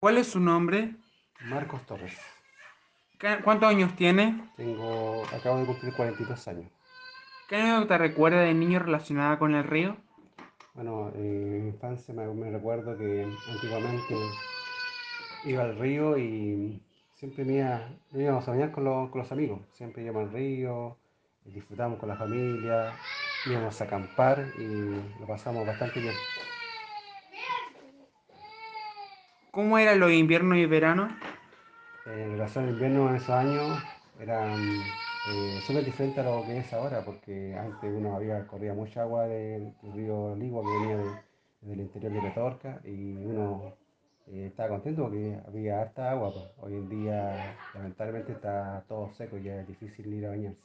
¿Cuál es su nombre? Marcos Torres. ¿Qué- ¿Cuántos años tiene? Tengo, acabo de cumplir 42 años. ¿Qué anécdota recuerda de niño relacionada con el río? Bueno, en mi infancia me, me recuerdo que antiguamente iba al río y siempre me iba- íbamos a bañar con los, con los amigos. Siempre íbamos al río, disfrutábamos con la familia, íbamos a acampar y lo pasamos bastante bien. ¿Cómo eran los inviernos y veranos? En relación al invierno en esos años era eh, súper diferente a lo que es ahora, porque antes uno había corría mucha agua del, río Ligua que venía de- del interior de Petorca y uno eh, estaba contento porque había harta agua. pues. Hoy en día lamentablemente está todo seco y es difícil ir a bañarse.